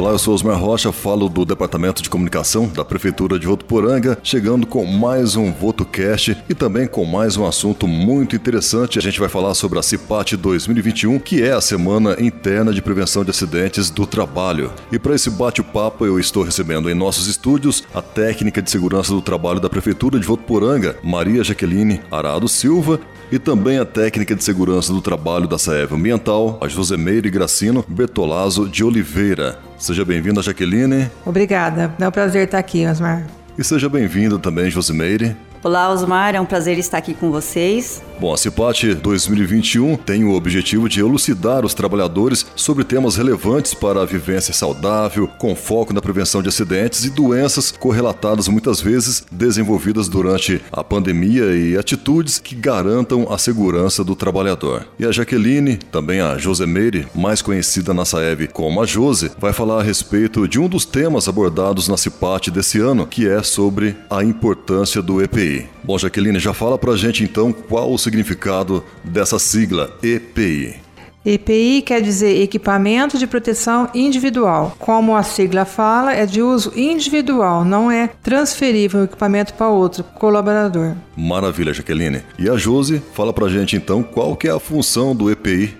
Olá, eu sou Osmar Rocha, falo do Departamento de Comunicação da Prefeitura de Votuporanga, chegando com mais um VotoCast e também com mais um assunto muito interessante. A gente vai falar sobre a CIPAT 2021, que é a Semana Interna de Prevenção de Acidentes do Trabalho. E para esse bate-papo, eu estou recebendo em nossos estúdios a técnica de segurança do trabalho da Prefeitura de Votuporanga, Maria Jaqueline Arado Silva, e também a técnica de segurança do trabalho da Saev Ambiental, a Josemeire Gracino Bertolazzo de Oliveira. Seja bem-vinda, Jaqueline. Obrigada. É um prazer estar aqui, Osmar. E seja bem-vinda também, Josimeire. Olá, Osmar, é um prazer estar aqui com vocês. Bom, a CIPAT 2021 tem o objetivo de elucidar os trabalhadores sobre temas relevantes para a vivência saudável, com foco na prevenção de acidentes e doenças correlatadas muitas vezes desenvolvidas durante a pandemia e atitudes que garantam a segurança do trabalhador. E a Jaqueline, também a Josemeire, mais conhecida na Saev como a Jose, vai falar a respeito de um dos temas abordados na CIPAT desse ano, que é sobre a importância do EPI. EPI. Bom, Jaqueline, já fala pra gente então qual o significado dessa sigla EPI. EPI quer dizer Equipamento de Proteção Individual. Como a sigla fala, é de uso individual, não é transferível o equipamento para outro colaborador. Maravilha, Jaqueline. E a Josi fala pra gente então qual que é a função do EPI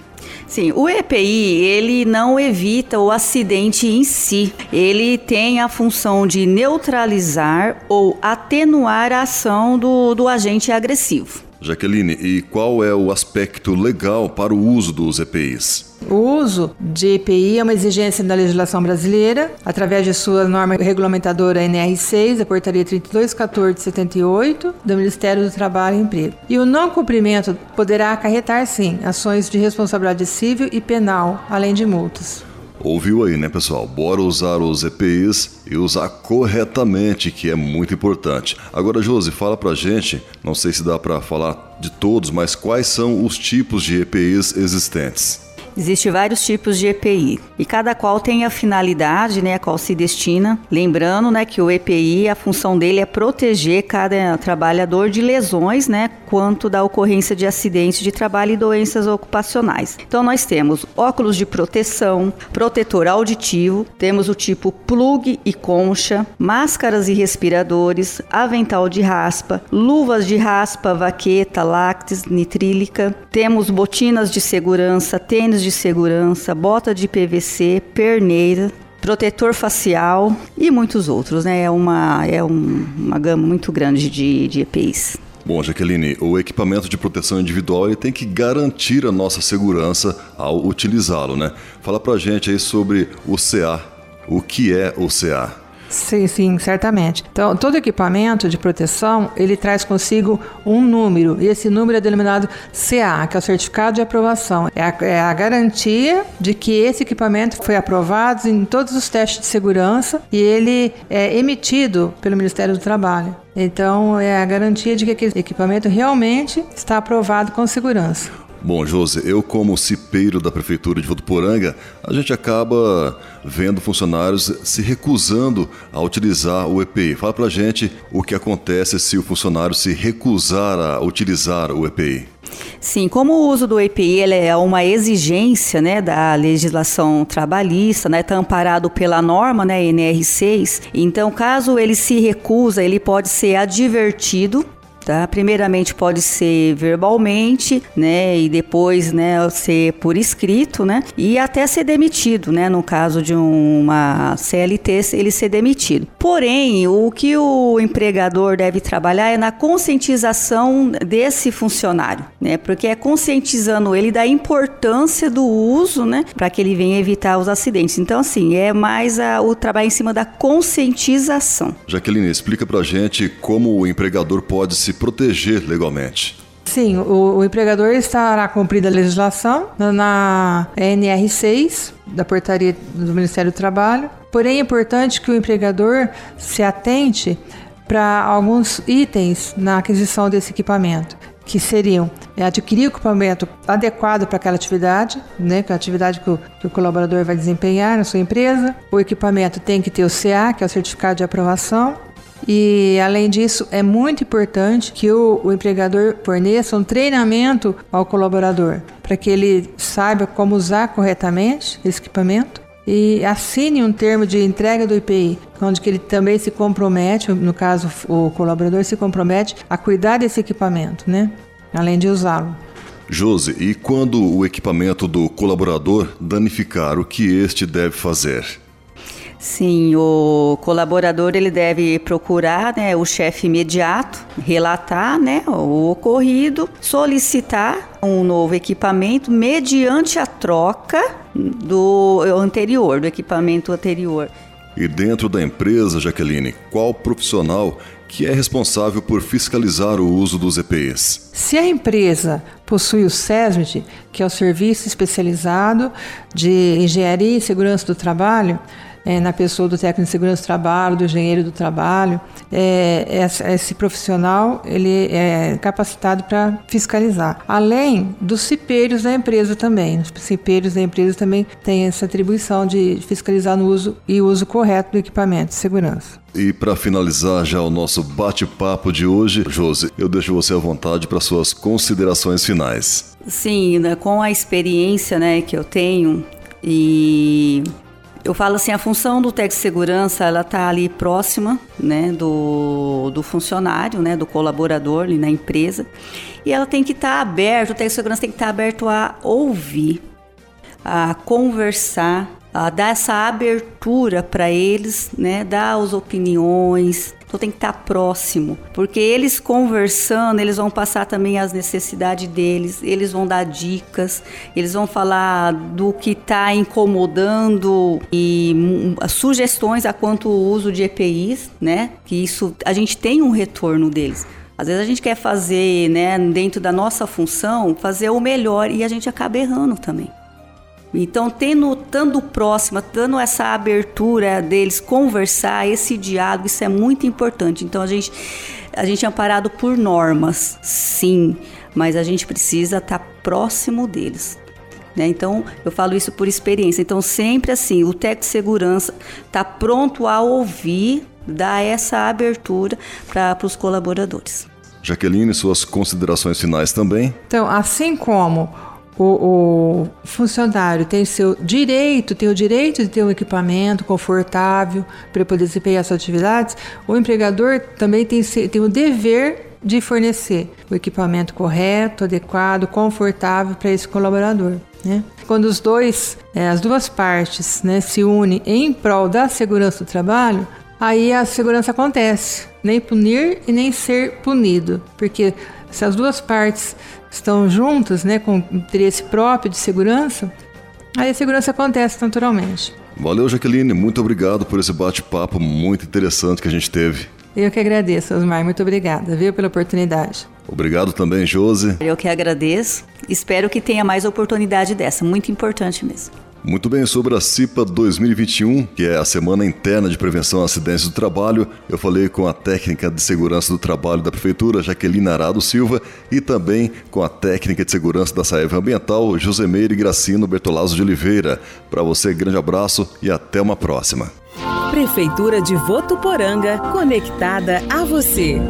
Sim, o EPI ele não evita o acidente em si. Ele tem a função de neutralizar ou atenuar a ação do, do agente agressivo. Jaqueline, e qual é o aspecto legal para o uso dos EPIs? O uso de EPI é uma exigência da legislação brasileira, através de sua norma regulamentadora NR6, a Portaria 3214-78, do Ministério do Trabalho e Emprego. E o não cumprimento poderá acarretar, sim, ações de responsabilidade civil e penal, além de multas. Ouviu aí, né, pessoal? Bora usar os EPIs e usar corretamente, que é muito importante. Agora, Josi, fala pra gente, não sei se dá para falar de todos, mas quais são os tipos de EPIs existentes? Existem vários tipos de EPI e cada qual tem a finalidade, né, a qual se destina. Lembrando, né, que o EPI, a função dele é proteger cada trabalhador de lesões, né, quanto da ocorrência de acidentes de trabalho e doenças ocupacionais. Então nós temos óculos de proteção, protetor auditivo, temos o tipo plug e concha, máscaras e respiradores, avental de raspa, luvas de raspa, vaqueta, lácteos, nitrílica, temos botinas de segurança, tênis de segurança, bota de PVC, perneira, protetor facial e muitos outros, né? É uma, é um, uma gama muito grande de, de EPIs. Bom, Jaqueline, o equipamento de proteção individual ele tem que garantir a nossa segurança ao utilizá-lo, né? Fala pra gente aí sobre o CA. O que é o CA? Sim, sim, certamente. Então, todo equipamento de proteção, ele traz consigo um número, e esse número é denominado CA, que é o Certificado de Aprovação. É a, é a garantia de que esse equipamento foi aprovado em todos os testes de segurança e ele é emitido pelo Ministério do Trabalho. Então, é a garantia de que aquele equipamento realmente está aprovado com segurança. Bom, José, eu como cipeiro da Prefeitura de Votuporanga, a gente acaba vendo funcionários se recusando a utilizar o EPI. Fala pra gente o que acontece se o funcionário se recusar a utilizar o EPI. Sim, como o uso do EPI é uma exigência né, da legislação trabalhista, está né, tá amparado pela norma né, NR6, então caso ele se recusa, ele pode ser advertido tá? Primeiramente pode ser verbalmente, né, e depois, né, ser por escrito, né, e até ser demitido, né, no caso de uma CLT, ele ser demitido. Porém, o que o empregador deve trabalhar é na conscientização desse funcionário, né, porque é conscientizando ele da importância do uso, né, para que ele venha evitar os acidentes. Então, assim, é mais a, o trabalho em cima da conscientização. Jaqueline, explica pra gente como o empregador pode se se proteger legalmente. Sim, o, o, empregador estará cumprida a legislação na NR6 da portaria do Ministério do Trabalho. Porém, é importante que o empregador se atente para alguns itens na aquisição desse equipamento, que seriam é, adquirir o equipamento adequado para aquela atividade, né, que é a atividade que o, que o colaborador vai desempenhar na sua empresa. O equipamento tem que ter o CA, que é o Certificado de Aprovação e, além disso, é muito importante que o, o empregador forneça um treinamento ao colaborador para que ele saiba como usar corretamente esse equipamento e assine um termo de entrega do IPI, onde que ele também se compromete, no caso o colaborador se compromete a cuidar desse equipamento, né? Além de usá-lo. Josi, e quando o equipamento do colaborador danificar, o que este deve fazer? Sim, o colaborador ele deve procurar né, o chefe imediato, relatar né, o ocorrido, solicitar um novo equipamento mediante a troca do anterior, do equipamento anterior. E dentro da empresa, Jaqueline, qual profissional que é responsável por fiscalizar o uso dos EPIs? Se a empresa possui o SESMIT, que é o Serviço Especializado de Engenharia e Segurança do Trabalho, é, na pessoa do técnico de segurança do trabalho, do engenheiro do trabalho. É, esse profissional ele é capacitado para fiscalizar. Além dos cipeiros da empresa também. Os cipeiros da empresa também têm essa atribuição de fiscalizar no uso e uso correto do equipamento de segurança. E para finalizar já o nosso bate-papo de hoje, Josi, eu deixo você à vontade para suas considerações finais. Sim, né, com a experiência né, que eu tenho e eu falo assim, a função do técnico de segurança, ela tá ali próxima, né, do, do funcionário, né, do colaborador ali na empresa, e ela tem que estar tá aberto, o técnico de segurança tem que estar tá aberto a ouvir, a conversar, a dar essa abertura para eles, né, dar as opiniões, então tem que estar próximo, porque eles conversando, eles vão passar também as necessidades deles, eles vão dar dicas, eles vão falar do que está incomodando e sugestões a quanto o uso de EPIs, né? Que isso a gente tem um retorno deles. Às vezes a gente quer fazer, né, dentro da nossa função, fazer o melhor e a gente acaba errando também. Então, tendo, estando próxima, dando essa abertura deles conversar, esse diálogo, isso é muito importante. Então, a gente, a gente é amparado por normas, sim, mas a gente precisa estar próximo deles. Né? Então, eu falo isso por experiência. Então, sempre assim, o técnico de segurança está pronto a ouvir, dar essa abertura para os colaboradores. Jaqueline, suas considerações finais também? Então, assim como o, o, funcionário tem seu direito, tem o direito de ter um equipamento confortável para poder desempenhar suas atividades, o empregador também tem, tem o dever de fornecer o equipamento correto, adequado, confortável para esse colaborador. Né? Quando os dois, é, as duas partes né, se unem em prol da segurança do trabalho, aí a segurança acontece. Nem punir e nem ser punido. Porque se as duas partes estão juntas, né, com interesse próprio de segurança, aí a segurança acontece naturalmente. Valeu, Jaqueline. Muito obrigado por esse bate-papo muito interessante que a gente teve. Eu que agradeço, Osmar. Muito obrigada, viu, pela oportunidade. Obrigado também, Josi. Eu que agradeço. Espero que tenha mais oportunidade dessa. Muito importante mesmo. Muito bem, sobre a CIPA 2021, que é a Semana Interna de Prevenção a Acidentes do Trabalho, eu falei com a técnica de segurança do trabalho da Prefeitura, Jaqueline Arado Silva, e também com a técnica de segurança da Saeva Ambiental, Josemeire Gracino Bertolazzo de Oliveira. Para você, grande abraço e até uma próxima. Prefeitura de Votuporanga, conectada a você.